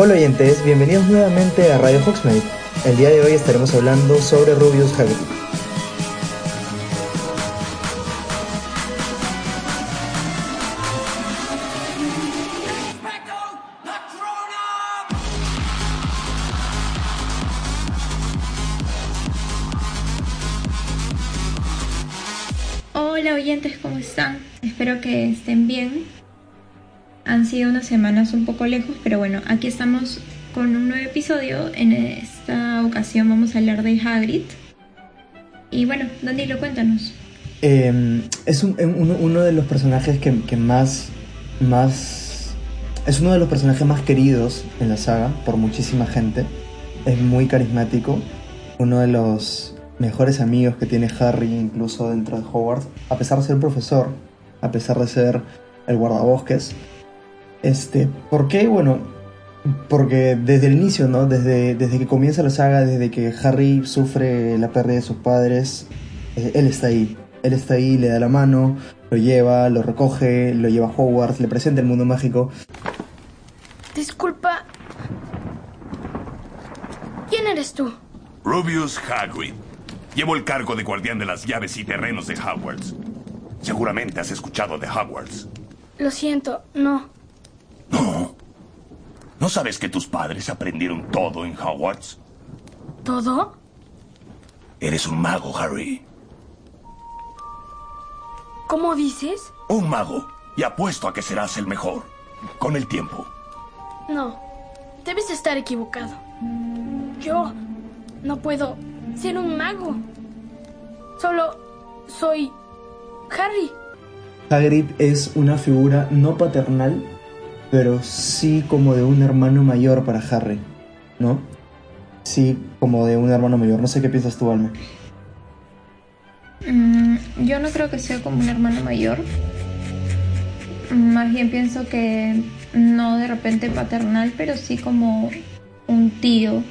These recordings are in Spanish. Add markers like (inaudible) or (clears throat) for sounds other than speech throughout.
Hola oyentes, bienvenidos nuevamente a Radio Hogsmeade. El día de hoy estaremos hablando sobre Rubius Hagrid. Hola oyentes, ¿cómo están? Espero que estén bien. Han sido unas semanas un poco lejos, pero bueno, aquí estamos con un nuevo episodio. En esta ocasión vamos a hablar de Hagrid. Y bueno, Danilo, cuéntanos. Eh, es un- uno de los personajes que, que más, más... Es uno de los personajes más queridos en la saga por muchísima gente. Es muy carismático. Uno de los mejores amigos que tiene Harry incluso dentro de Hogwarts. A pesar de ser profesor, a pesar de ser el guardabosques. Este, ¿por qué? Bueno, porque desde el inicio, ¿no? Desde, desde que comienza la saga, desde que Harry sufre la pérdida de sus padres, eh, él está ahí. Él está ahí, le da la mano, lo lleva, lo recoge, lo lleva a Hogwarts, le presenta el mundo mágico. Disculpa. ¿Quién eres tú? Rubius Hagrid. Llevo el cargo de guardián de las llaves y terrenos de Hogwarts. Seguramente has escuchado de Hogwarts. Lo siento, no. No. ¿No sabes que tus padres aprendieron todo en Hogwarts? ¿Todo? Eres un mago, Harry. ¿Cómo dices? Un mago. Y apuesto a que serás el mejor. Con el tiempo. No. Debes estar equivocado. Yo no puedo ser un mago. Solo soy Harry. Hagrid es una figura no paternal, pero sí como de un hermano mayor para Harry, ¿no? Sí, como de un hermano mayor. No sé qué piensas tú, Alma. Mm, yo no creo que sea como un hermano mayor. Más bien pienso que no de repente paternal, pero sí como un tío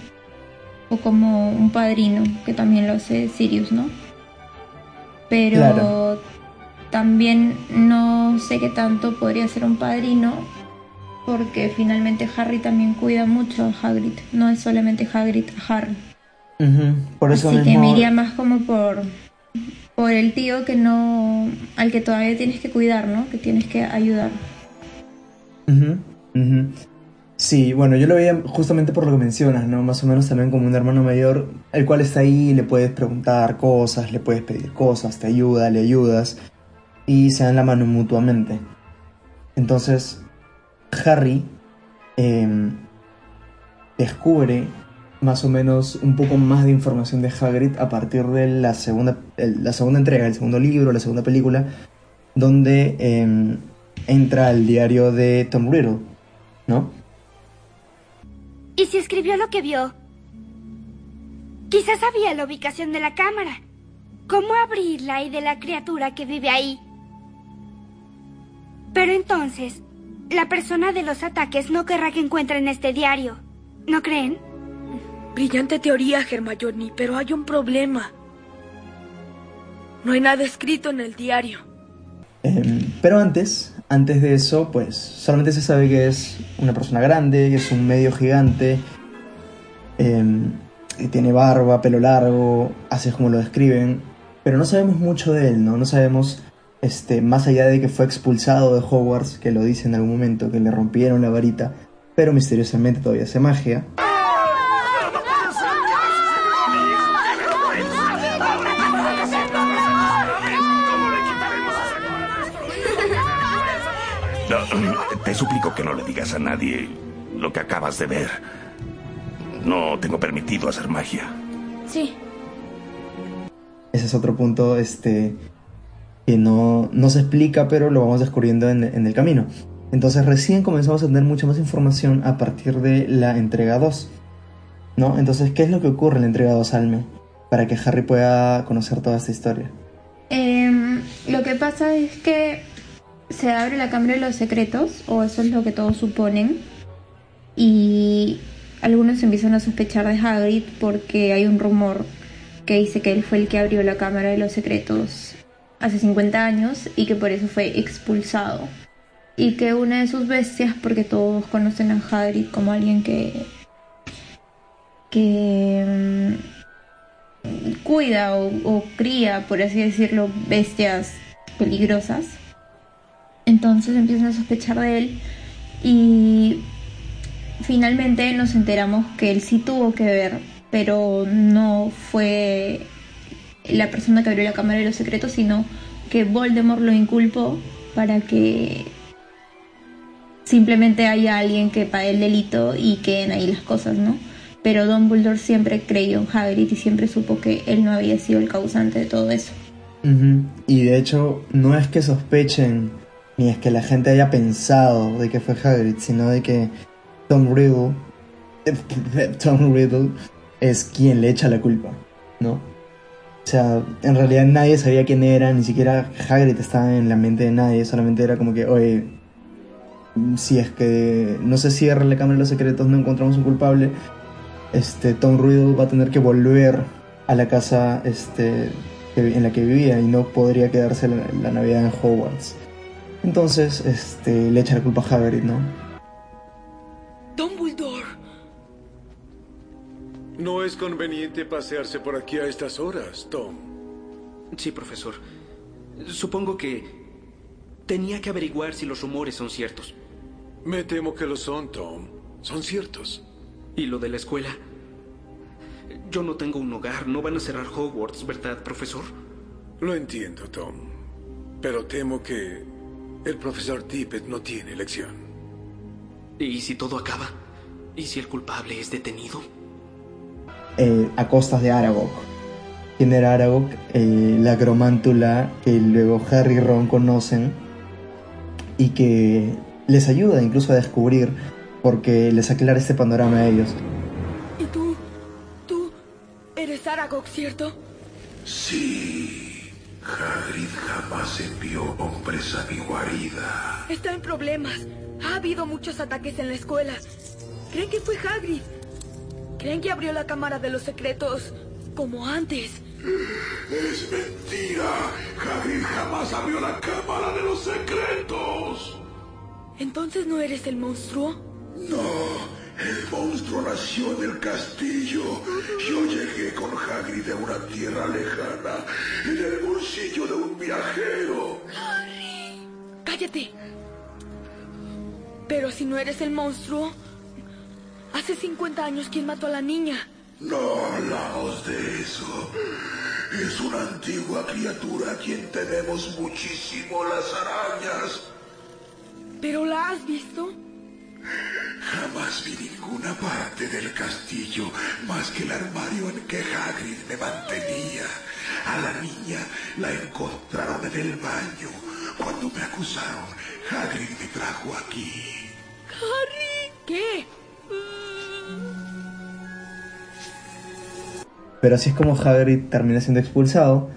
o como un padrino, que también lo hace Sirius, ¿no? Pero Claro. también no sé qué tanto podría ser un padrino, porque finalmente Harry también cuida mucho a Hagrid. No es solamente Hagrid, Harry. Ujú, Por eso Así que me iría más como por, por el tío que no, al que todavía tienes que cuidar, ¿no? Que tienes que ayudar. Sí, bueno, yo lo veía justamente por lo que mencionas, ¿no? Más o menos también como un hermano mayor, el cual está ahí, le puedes preguntar cosas, le puedes pedir cosas, te ayuda, le ayudas, y se dan la mano mutuamente. Entonces, Harry em, descubre más o menos un poco más de información de Hagrid a partir de la segunda, la segunda entrega, el segundo libro, la segunda película, donde em, entra al diario de Tom Riddle, ¿no? ¿Y si escribió lo que vio? Quizás sabía la ubicación de la cámara. ¿Cómo abrirla y de la criatura que vive ahí? Pero entonces, la persona de los ataques no querrá que encuentren este diario. ¿No creen? Brillante teoría, Hermione, pero hay un problema. No hay nada escrito en el diario. Em, pero antes, antes de eso, pues solamente se sabe que es una persona grande, que es un medio gigante, em, que tiene barba, pelo largo, así es como lo describen, pero no sabemos mucho de él, ¿no? No sabemos, este, más allá de que fue expulsado de Hogwarts, que lo dice en algún momento, que le rompieron la varita, pero misteriosamente todavía hace magia. No, te suplico que no le digas a nadie lo que acabas de ver. No tengo permitido hacer magia. Sí. Ese es otro punto, este, que no, no se explica, pero lo vamos descubriendo en, en el camino. Entonces recién comenzamos a tener mucha más información a partir de la entrega 2. ¿No? Entonces, ¿qué es lo que ocurre en la entrega 2, Alme? Para que Harry pueda conocer toda esta historia. Em, lo que pasa es que se abre la Cámara de los Secretos, o eso es lo que todos suponen, y algunos empiezan a sospechar de Hagrid porque hay un rumor que dice que él fue el que abrió la Cámara de los Secretos hace 50 años y que por eso fue expulsado y que una de sus bestias, porque todos conocen a Hagrid como alguien que que mm, cuida o, o cría, por así decirlo, bestias peligrosas. Entonces empiezan a sospechar de él y finalmente nos enteramos que él sí tuvo que ver, pero no fue la persona que abrió la cámara de los secretos, sino que Voldemort lo inculpó para que simplemente haya alguien que pague el delito y queden ahí las cosas, ¿no? Pero Dumbledore siempre creyó en Hagrid y siempre supo que él no había sido el causante de todo eso. Y de hecho, no es que sospechen, ni es que la gente haya pensado de que fue Hagrid, sino de que Tom Riddle (laughs) es quien le echa la culpa, ¿no? O sea, en realidad nadie sabía quién era, ni siquiera Hagrid estaba en la mente de nadie, solamente era como que, oye, si es que no se cierra la Cámara de los Secretos, no encontramos un culpable, este, Tom Riddle va a tener que volver a la casa este, en la que vivía y no podría quedarse la, la Navidad en Hogwarts. Entonces, este, le echa la culpa a Hagrid, ¿no? No es conveniente pasearse por aquí a estas horas, Tom. Sí, profesor. Supongo que tenía que averiguar si los rumores son ciertos. Me temo que lo son, Tom. Son ciertos. ¿Y lo de la escuela? Yo no tengo un hogar, no van a cerrar Hogwarts, ¿verdad, profesor? Lo entiendo, Tom. Pero temo que el profesor Tippett no tiene elección. ¿Y si todo acaba? ¿Y si el culpable es detenido? Eh, a costas de Aragog. ¿Quién era Aragog? Eh, la agromántula que luego Harry y Ron conocen y que les ayuda incluso a descubrir porque les aclara este panorama a ellos. ¿Y tú? ¿Tú eres Aragog, cierto? Sí, Hagrid jamás envió hombres a mi guarida. Está en problemas. Ha habido muchos ataques en la escuela. ¿Creen que fue Hagrid? ¿Creen que abrió la cámara de los secretos como antes? Es mentira. Hagrid jamás abrió la cámara de los secretos. ¿Entonces no eres el monstruo? No, el monstruo nació en el castillo. Yo llegué con Hagrid de una tierra lejana, en el bolsillo de un viajero. ¡Cállate! Pero si no eres el monstruo, hace 50 años quién mató a la niña. No hablamos de eso. Es una antigua criatura a quien tememos muchísimo las arañas. ¿Pero la has visto? Jamás vi ninguna parte del castillo más que el armario en que Hagrid me mantenía. A la niña la encontraron en el baño. Cuando me acusaron, Hagrid me trajo aquí. ¡Harry! ¿Qué? Pero así es como Hagrid termina siendo expulsado.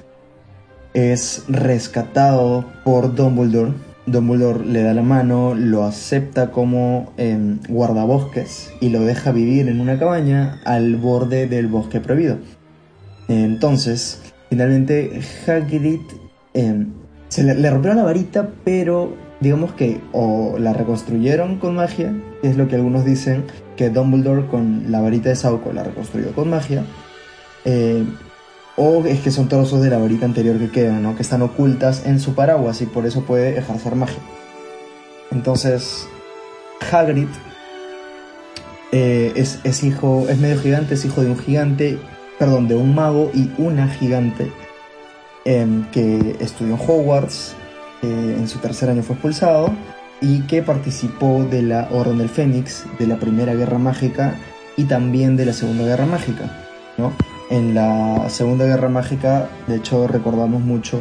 Es rescatado por Dumbledore. Dumbledore le da la mano, lo acepta como em, guardabosques y lo deja vivir en una cabaña al borde del bosque prohibido. Entonces, finalmente Hagrid em, se le, rompieron la varita, pero digamos que o la reconstruyeron con magia, es lo que algunos dicen, que Dumbledore con la varita de Sauco la reconstruyó con magia, eh, o es que son trozos de la varita anterior que quedan, ¿no? que están ocultas en su paraguas y por eso puede ejercer magia. Entonces, Hagrid eh, es, es hijo, es medio gigante, es hijo de un gigante, perdón, de un mago y una gigante em, que estudió en Hogwarts, eh, en su tercer año fue expulsado y que participó de la Orden del Fénix, de la Primera Guerra Mágica y también de la Segunda Guerra Mágica, ¿no? En la Segunda Guerra Mágica, de hecho, recordamos mucho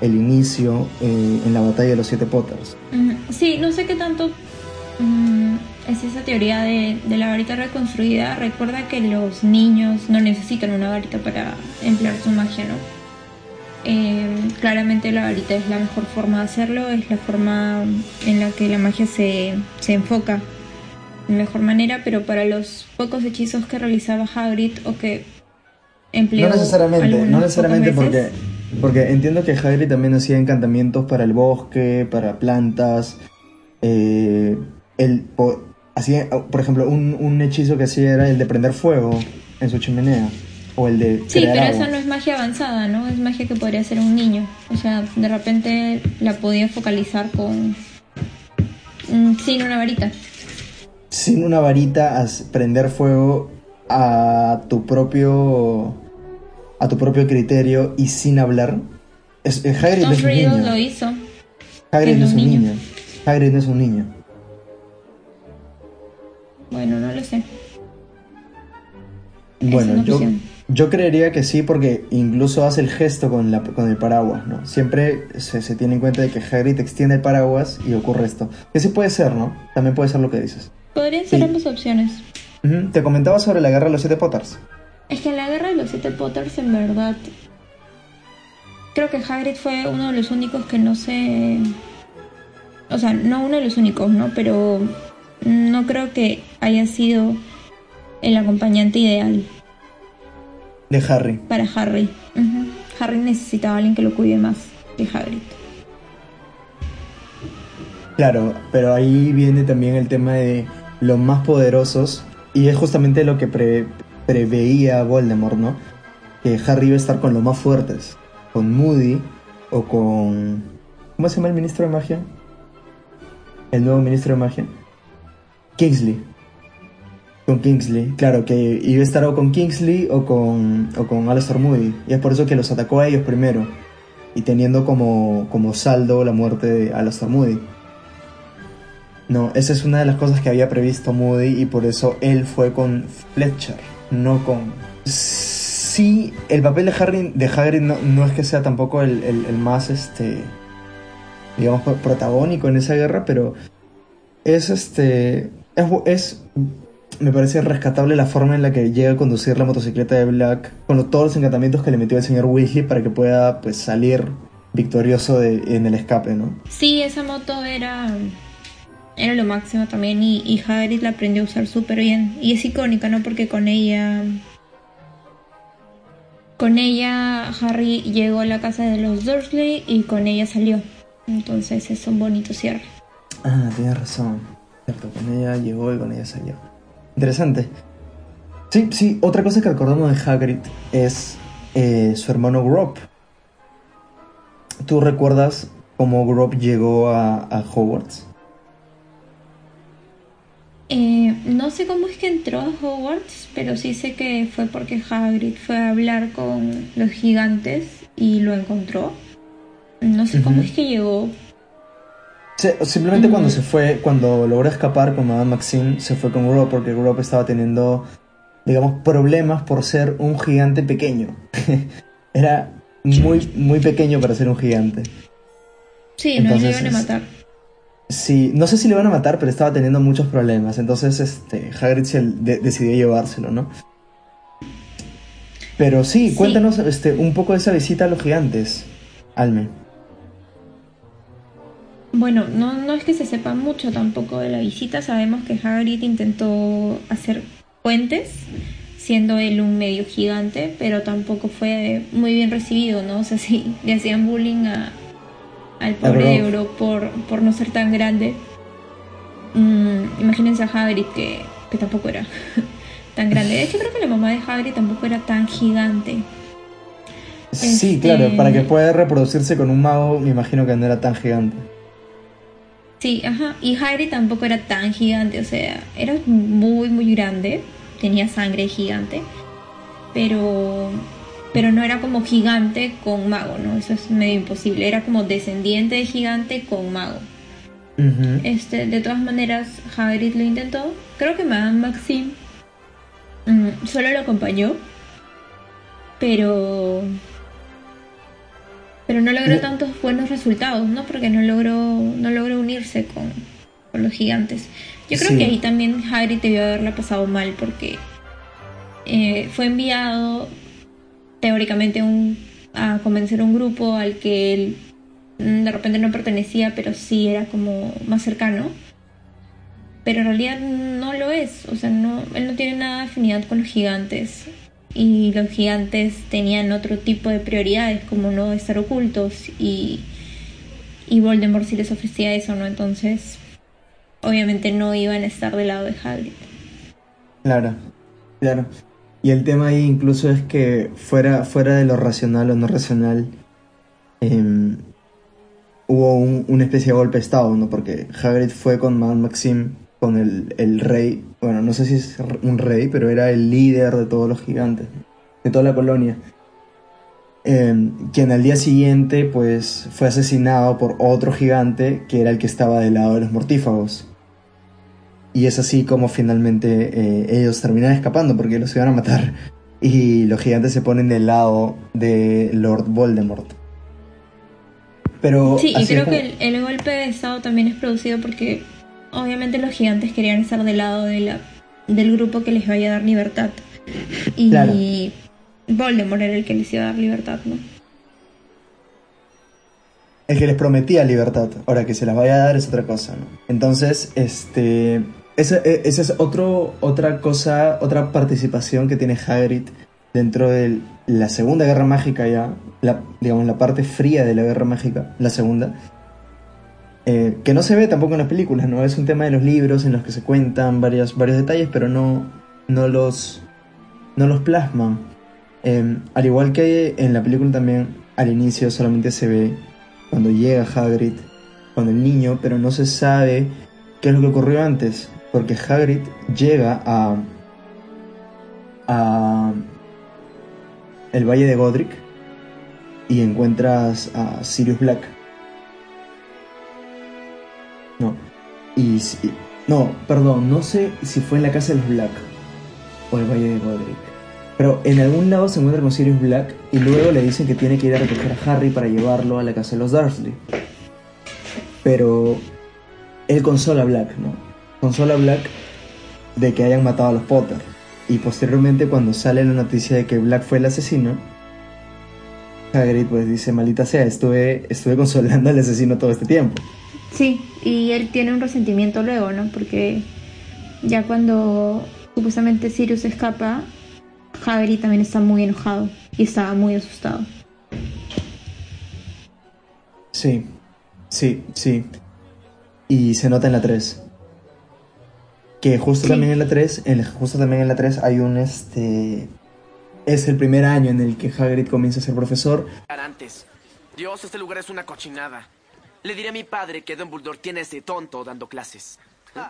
el inicio eh, en la batalla de los Siete Potters. Sí, no sé qué tanto mm, es esa teoría de, de la varita reconstruida. Recuerda que los niños no necesitan una varita para emplear su magia, ¿no? Eh, claramente la varita es la mejor forma de hacerlo, es la forma en la que la magia se, se enfoca de mejor manera, pero para los pocos hechizos que realizaba Hagrid o que No necesariamente, no necesariamente porque, porque entiendo que Hagrid también hacía encantamientos para el bosque, para plantas, eh, el, hacía, por ejemplo, un, un hechizo que hacía era el de prender fuego en su chimenea. O el de Sí, crear pero agua. esa no es magia avanzada, ¿no? Es magia que podría hacer un niño. O sea, de repente la podía focalizar con... sin una varita. Sin una varita, prender fuego a tu propio a tu propio criterio y sin hablar. Es, eh, Hagrid no Tom es un niño. lo hizo. Hagrid no es un niño. niño. Hagrid no es un niño. Bueno, no lo sé. Bueno, yo, opción. yo creería que sí porque incluso hace el gesto con, la, con el paraguas, ¿no? Siempre se, se tiene en cuenta de que Hagrid extiende el paraguas y ocurre esto. Que sí puede ser, ¿no? También puede ser lo que dices. Podrían ser Sí. ambas opciones. Te comentaba sobre la guerra de los siete Potters. Es que en la guerra de los siete Potters, en verdad, creo que Hagrid fue uno de los únicos que no se... O sea, no uno de los únicos, ¿no? Pero no creo que haya sido el acompañante ideal De Harry. para Harry. Harry necesitaba a alguien que lo cuide más que Hagrid. Claro, pero ahí viene también el tema de los más poderosos y es justamente lo que pre- preveía Voldemort, ¿no? Que Harry iba a estar con los más fuertes, con Moody o con... ¿Cómo se llama el ministro de magia? El nuevo ministro de magia. Kingsley. Con Kingsley, claro, que iba a estar o con Kingsley o con, o con Alastor Moody. Y es por eso que los atacó a ellos primero. Y teniendo como, como saldo la muerte de Alastor Moody. No, esa es una de las cosas que había previsto Moody y por eso él fue con Fletcher, no con... Sí, el papel de de Hagrid no, no es que sea tampoco el, el- el más, este, digamos, pro- protagónico en esa guerra, pero es, este, es, me parece rescatable la forma en la que llega a conducir la motocicleta de Black con todos los encantamientos que le metió el señor Weasley para que pueda, pues, salir victorioso en el escape, ¿no? Sí, esa moto era, era lo máximo también y, y Hagrid la aprendió a usar súper bien. Y es icónica, ¿no? Porque con ella... Con ella Harry llegó a la casa de los Dursley y con ella salió. Entonces es un bonito cierre. Ah, tienes razón. Cierto, con ella llegó y con ella salió. Interesante. Sí, sí, otra cosa que recordamos de Hagrid es eh, su hermano Grop. ¿Tú recuerdas cómo Grop llegó a Hogwarts? No sé cómo es que entró a Hogwarts, pero sí sé que fue porque Hagrid fue a hablar con los gigantes y lo encontró. No sé cómo es que llegó. Simplemente cuando se fue, cuando logró escapar con Madame Maxine, se fue con Grop porque Grop estaba teniendo, digamos, problemas por ser un gigante pequeño. (laughs) Era muy, muy pequeño para ser un gigante. Sí, Entonces, iban a matar. Sí, no sé si le van a matar, pero estaba teniendo muchos problemas. Entonces, este, Hagrid se de- decidió llevárselo, ¿no? Pero sí, Sí. cuéntanos este, un poco de esa visita a los gigantes, Alme. Bueno, no, no es que se sepa mucho tampoco de la visita. Sabemos que Hagrid intentó hacer puentes, siendo él un medio gigante, pero tampoco fue muy bien recibido, ¿no? O sea, (laughs) sí, le hacían bullying a, al pobre. Euro por, por no ser tan grande. Mm, imagínense a Hagrid que, que tampoco era (laughs) tan grande. De hecho, creo que la mamá de Hagrid tampoco era tan gigante. Sí, Este- claro, para que pueda reproducirse con un mago, me imagino que no era tan gigante. Sí, ajá. Y Hagrid tampoco era tan gigante, o sea, era muy, muy grande. Tenía sangre gigante. Pero. Pero no era como gigante con mago, ¿no? Eso es medio imposible. Era como descendiente de gigante con mago. Este, de todas maneras, Hagrid lo intentó. Creo que Madame Maxime mm, solo lo acompañó. Pero. Pero no logró tantos buenos resultados, ¿no? Porque no logró, no logró unirse con, con los gigantes. Yo creo Sí. que ahí también Hagrid debió haberla pasado mal porque eh, fue enviado teóricamente un, a convencer un grupo al que él mm, de repente no pertenecía, pero sí era como más cercano. Pero en realidad no lo es, o sea, no, él no tiene nada de afinidad con los gigantes. Y los gigantes tenían otro tipo de prioridades, como no estar ocultos, y, y Voldemort sí les ofrecía eso, ¿no? Entonces, obviamente no iban a estar del lado de Hagrid. Claro, claro. Y el tema ahí incluso es que fuera, fuera de lo racional o no racional, em, hubo un, una especie de golpe de estado, ¿no? Porque Hagrid fue con Mad Maxim, con el, el rey, bueno, no sé si es un rey, pero era el líder de todos los gigantes, de toda la colonia. em, quien al día siguiente pues fue asesinado por otro gigante que era el que estaba del lado de los mortífagos. Y es así como finalmente eh, ellos terminan escapando porque los iban a matar. Y los gigantes se ponen del lado de Lord Voldemort. Pero Sí, y creo como- que el, el golpe de estado también es producido porque obviamente los gigantes querían estar del lado de la, del grupo que les vaya a dar libertad. Y Claro. Voldemort era el que les iba a dar libertad, ¿no? el que les prometía libertad. Ahora que se las vaya a dar es otra cosa, ¿no? Entonces, este. Esa, e- esa es otro, otra cosa, otra participación que tiene Hagrid dentro de la Segunda Guerra Mágica ya, la, digamos, la parte fría de la Guerra Mágica, la segunda, eh, que no se ve tampoco en las películas, ¿no? Es un tema de los libros en los que se cuentan varios, varios detalles, pero no, no, los, no los plasman. Eh, al igual que en la película también, al inicio solamente se ve cuando llega Hagrid, cuando el niño, pero no se sabe qué es lo que ocurrió antes, porque Hagrid llega a a el Valle de Godric y encuentras a Sirius Black. No. Y si- no, perdón, no sé si fue en la casa de los Black o el Valle de Godric. Pero en algún lado se encuentra con Sirius Black y luego le dicen que tiene que ir a recoger a Harry para llevarlo a la casa de los Dursley. Pero él consola a Black, ¿no? Consola a Black de que hayan matado a los Potter. Y posteriormente cuando sale la noticia de que Black fue el asesino, Hagrid pues dice, maldita sea, estuve, estuve consolando al asesino todo este tiempo. Sí, y él tiene un resentimiento luego, ¿no? Porque ya cuando supuestamente Sirius escapa, Hagrid también está muy enojado y estaba muy asustado. Sí, sí, sí. Y se nota en la 3. Que justo Sí. también en la 3, en, justo también en la 3 hay un este es el primer año en el que Hagrid comienza a ser profesor. Antes. Dios, este lugar es una cochinada. Le diré a mi padre que Dumbledore tiene ese tonto dando clases. (laughs)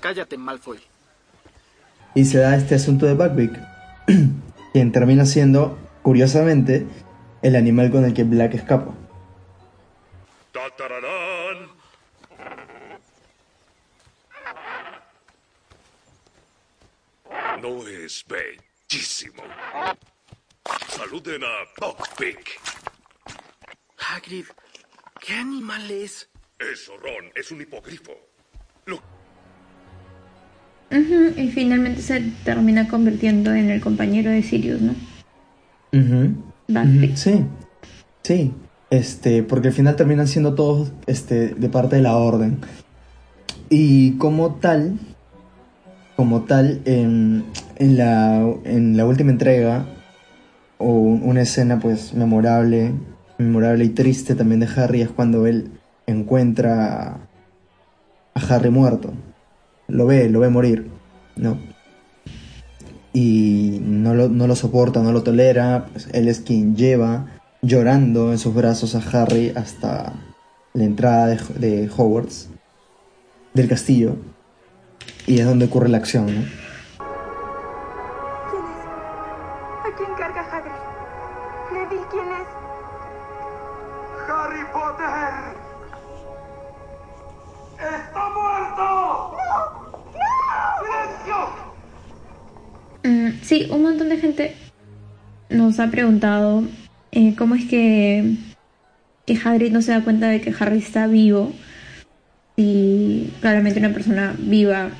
Cállate, Malfoy. Y se da este asunto de Buckbeak, (clears throat) quien termina siendo, curiosamente, el animal con el que Black escapa. No es bellísimo. Saluden a Buckbeak. Hagrid, ¿qué animal es? Eso, Ron, es un hipogrifo. Lo y finalmente se termina convirtiendo en el compañero de Sirius, ¿no? Buckbeak. Ujú, Sí, sí. Este, porque al final terminan siendo todos este, de parte de la orden. Y como tal, como tal, en, la última entrega, o una escena pues memorable, memorable y triste también de Harry es cuando él encuentra a Harry muerto. Lo ve, lo ve morir, ¿no? y no lo, no lo soporta, no lo tolera, pues él es quien lleva llorando en sus brazos a Harry hasta la entrada de, de Hogwarts, del castillo, y es donde ocurre la acción, ¿no? ¿Quién es? ¿A quién carga Hagrid? Neville, ¿quién es? ¡Harry Potter! ¡Está muerto! ¡Silencio! Mm, sí, un montón de gente nos ha preguntado eh, cómo es que, que Hagrid no se da cuenta de que Harry está vivo. Y claramente una persona viva,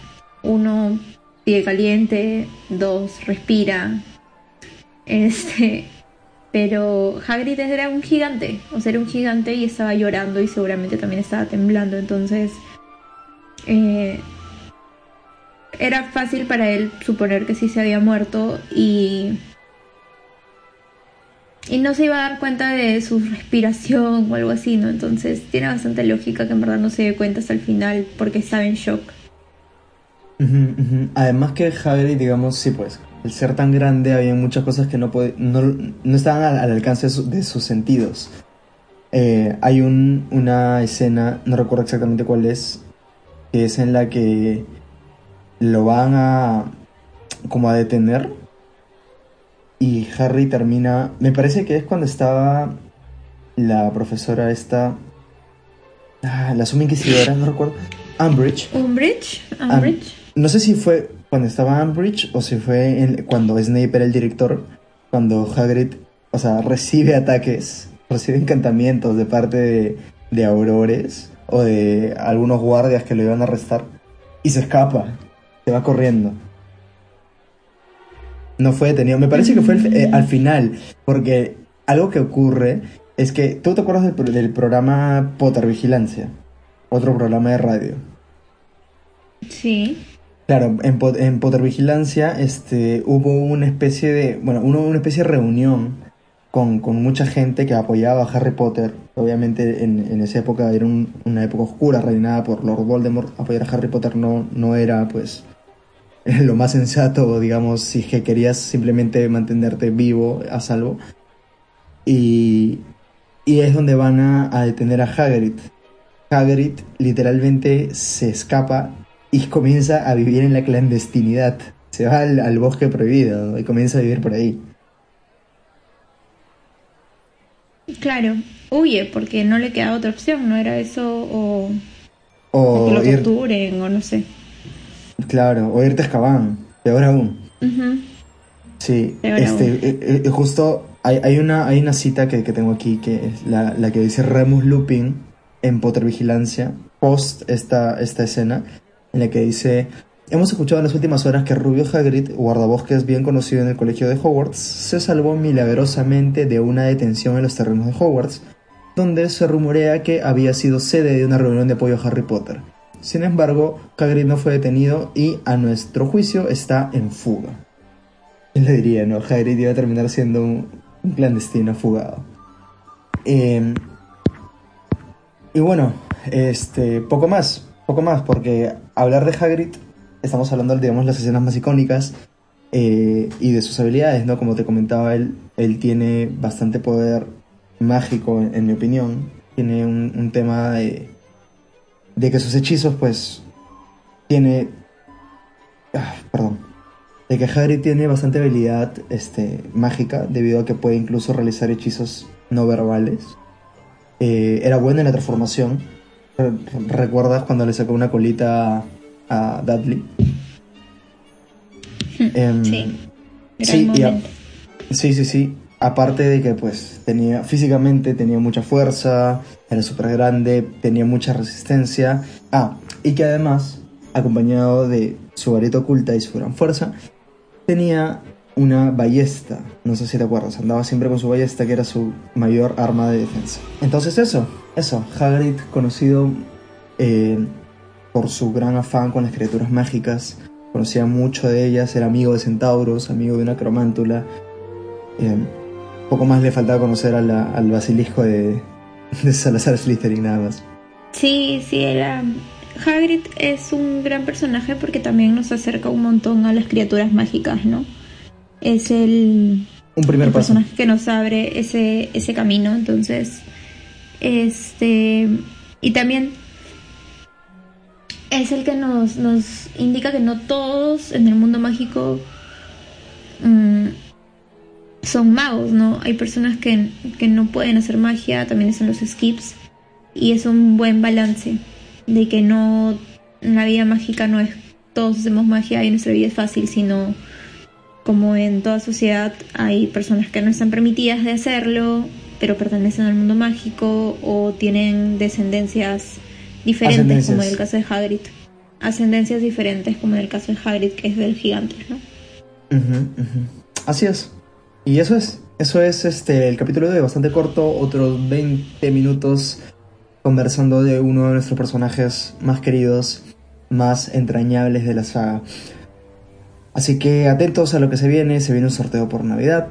uno sigue caliente, dos respira. Este, pero Hagrid era un gigante, o sea, era un gigante y estaba llorando y seguramente también estaba temblando, entonces eh, era fácil para él suponer que sí se había muerto y y no se iba a dar cuenta de su respiración o algo así, ¿no? Entonces tiene bastante lógica que en verdad no se dé cuenta hasta el final porque estaba en shock. Además que Hagrid, digamos, sí pues, el ser tan grande había muchas cosas que no, no, no estaban al, al alcance de, su- de sus sentidos. Eh, hay un, una escena, no recuerdo exactamente cuál es, que es en la que lo van a como a detener y Harry termina, me parece que es cuando estaba la profesora esta, ah, la suma inquisidora, no recuerdo, Umbridge. Umbridge, Umbridge. No sé si fue cuando estaba Umbridge o si fue en- cuando Snape era el director, cuando Hagrid, o sea, recibe ataques, recibe encantamientos de parte de, de aurores o de algunos guardias que lo iban a arrestar y se escapa, se va corriendo. No fue detenido, me parece que fue el- eh, al final, porque algo que ocurre es que, ¿tú te acuerdas del, del programa Potter Vigilancia? Otro programa de radio. Sí. Claro, en, en Potter Vigilancia este, hubo una especie de, bueno, una especie de reunión con, mucha gente que apoyaba a Harry Potter. Obviamente en, esa época era un- una época oscura, reinada por Lord Voldemort. Apoyar a Harry Potter no, no era, pues, (laughs) lo más sensato, digamos, si es que querías simplemente mantenerte vivo, a salvo. Y, es donde van a detener a Hagrid. Hagrid literalmente se escapa y comienza a vivir en la clandestinidad. Se va al, al bosque prohibido y comienza a vivir por ahí. Claro, huye porque no le queda otra opción, no era eso o, o O que lo ir, torturen o no sé. claro, o irte a Azkaban, peor aún. Ujú. Sí, Peor este, aún. eh, eh, justo hay, hay, una, hay una cita que, que tengo aquí que es la, la que dice Remus Lupin en Potter Vigilancia, post esta, esta escena, en la que dice, hemos escuchado en las últimas horas que Rubio Hagrid, guardabosques bien conocido en el colegio de Hogwarts, se salvó milagrosamente de una detención en los terrenos de Hogwarts, donde se rumorea que había sido sede de una reunión de apoyo a Harry Potter. Sin embargo, Hagrid no fue detenido y, a nuestro juicio, está en fuga. ¿Quién (laughs) le diría, no? Hagrid iba a terminar siendo un, un clandestino fugado. Eh, y bueno, este, poco más, poco más, porque hablar de Hagrid, estamos hablando de, digamos, las escenas más icónicas eh, y de sus habilidades, ¿no? Como te comentaba, él, él tiene bastante poder mágico, en, mi opinión. Tiene un, un tema de, de que sus hechizos, pues, tiene... ah, perdón. De que Hagrid tiene bastante habilidad este, mágica, debido a que puede incluso realizar hechizos no verbales. Eh, era bueno en la transformación. Re- ¿Recuerdas cuando le sacó una colita a Dudley? Em, Sí. Sí, y a- momento. sí, sí, sí. Aparte de que pues tenía físicamente tenía mucha fuerza, era súper grande, tenía mucha resistencia. Ah, y que además, acompañado de su varita oculta y su gran fuerza, tenía una ballesta. No sé si te acuerdas, andaba siempre con su ballesta que era su mayor arma de defensa. Entonces eso, eso, Hagrid conocido eh, por su gran afán con las criaturas mágicas, conocía mucho de ellas, era amigo de centauros, amigo de una cromántula. Eh, poco más le faltaba conocer a la- al basilisco de, de Salazar Slytherin nada más. Sí, sí, era... Hagrid es un gran personaje porque también nos acerca un montón a las criaturas mágicas, ¿no? Es el, Un primer el paso. personaje que nos abre ese, ese camino, entonces... Este... Y también es el que nos, nos indica que no todos en el mundo mágico mm, son magos, ¿no? Hay personas que, que no pueden hacer magia, también son los skips, y es un buen balance de que no, la vida mágica no es todos hacemos magia y nuestra vida es fácil, sino como en toda sociedad hay personas que no están permitidas de hacerlo, pero pertenecen al mundo mágico o tienen descendencias diferentes, como en el caso de Hagrid. Ascendencias diferentes, como en el caso de Hagrid, que es del gigante, ¿no? Ujú. Así es. Y eso es. Eso es este el capítulo de bastante corto, otros 20 minutos conversando de uno de nuestros personajes más queridos, más entrañables de la saga. Así que atentos a lo que se viene, se viene un sorteo por Navidad.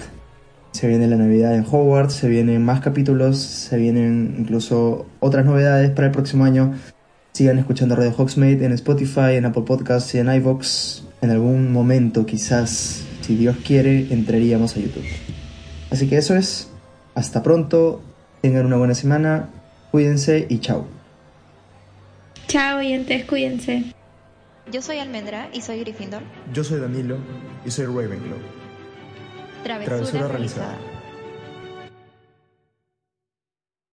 Se viene la Navidad en Hogwarts, se vienen más capítulos, se vienen incluso otras novedades para el próximo año. Sigan escuchando Radio Hogsmeade en Spotify, en Apple Podcasts y en iVoox. En algún momento, quizás, si Dios quiere, entraríamos a YouTube. Así que eso es. Hasta pronto. Tengan una buena semana. Cuídense y chao. Chao, oyentes, cuídense. Yo soy Almendra y soy Gryffindor. Yo soy Danilo y soy Ravenclaw. Travesura, Travesura realizada. realizada.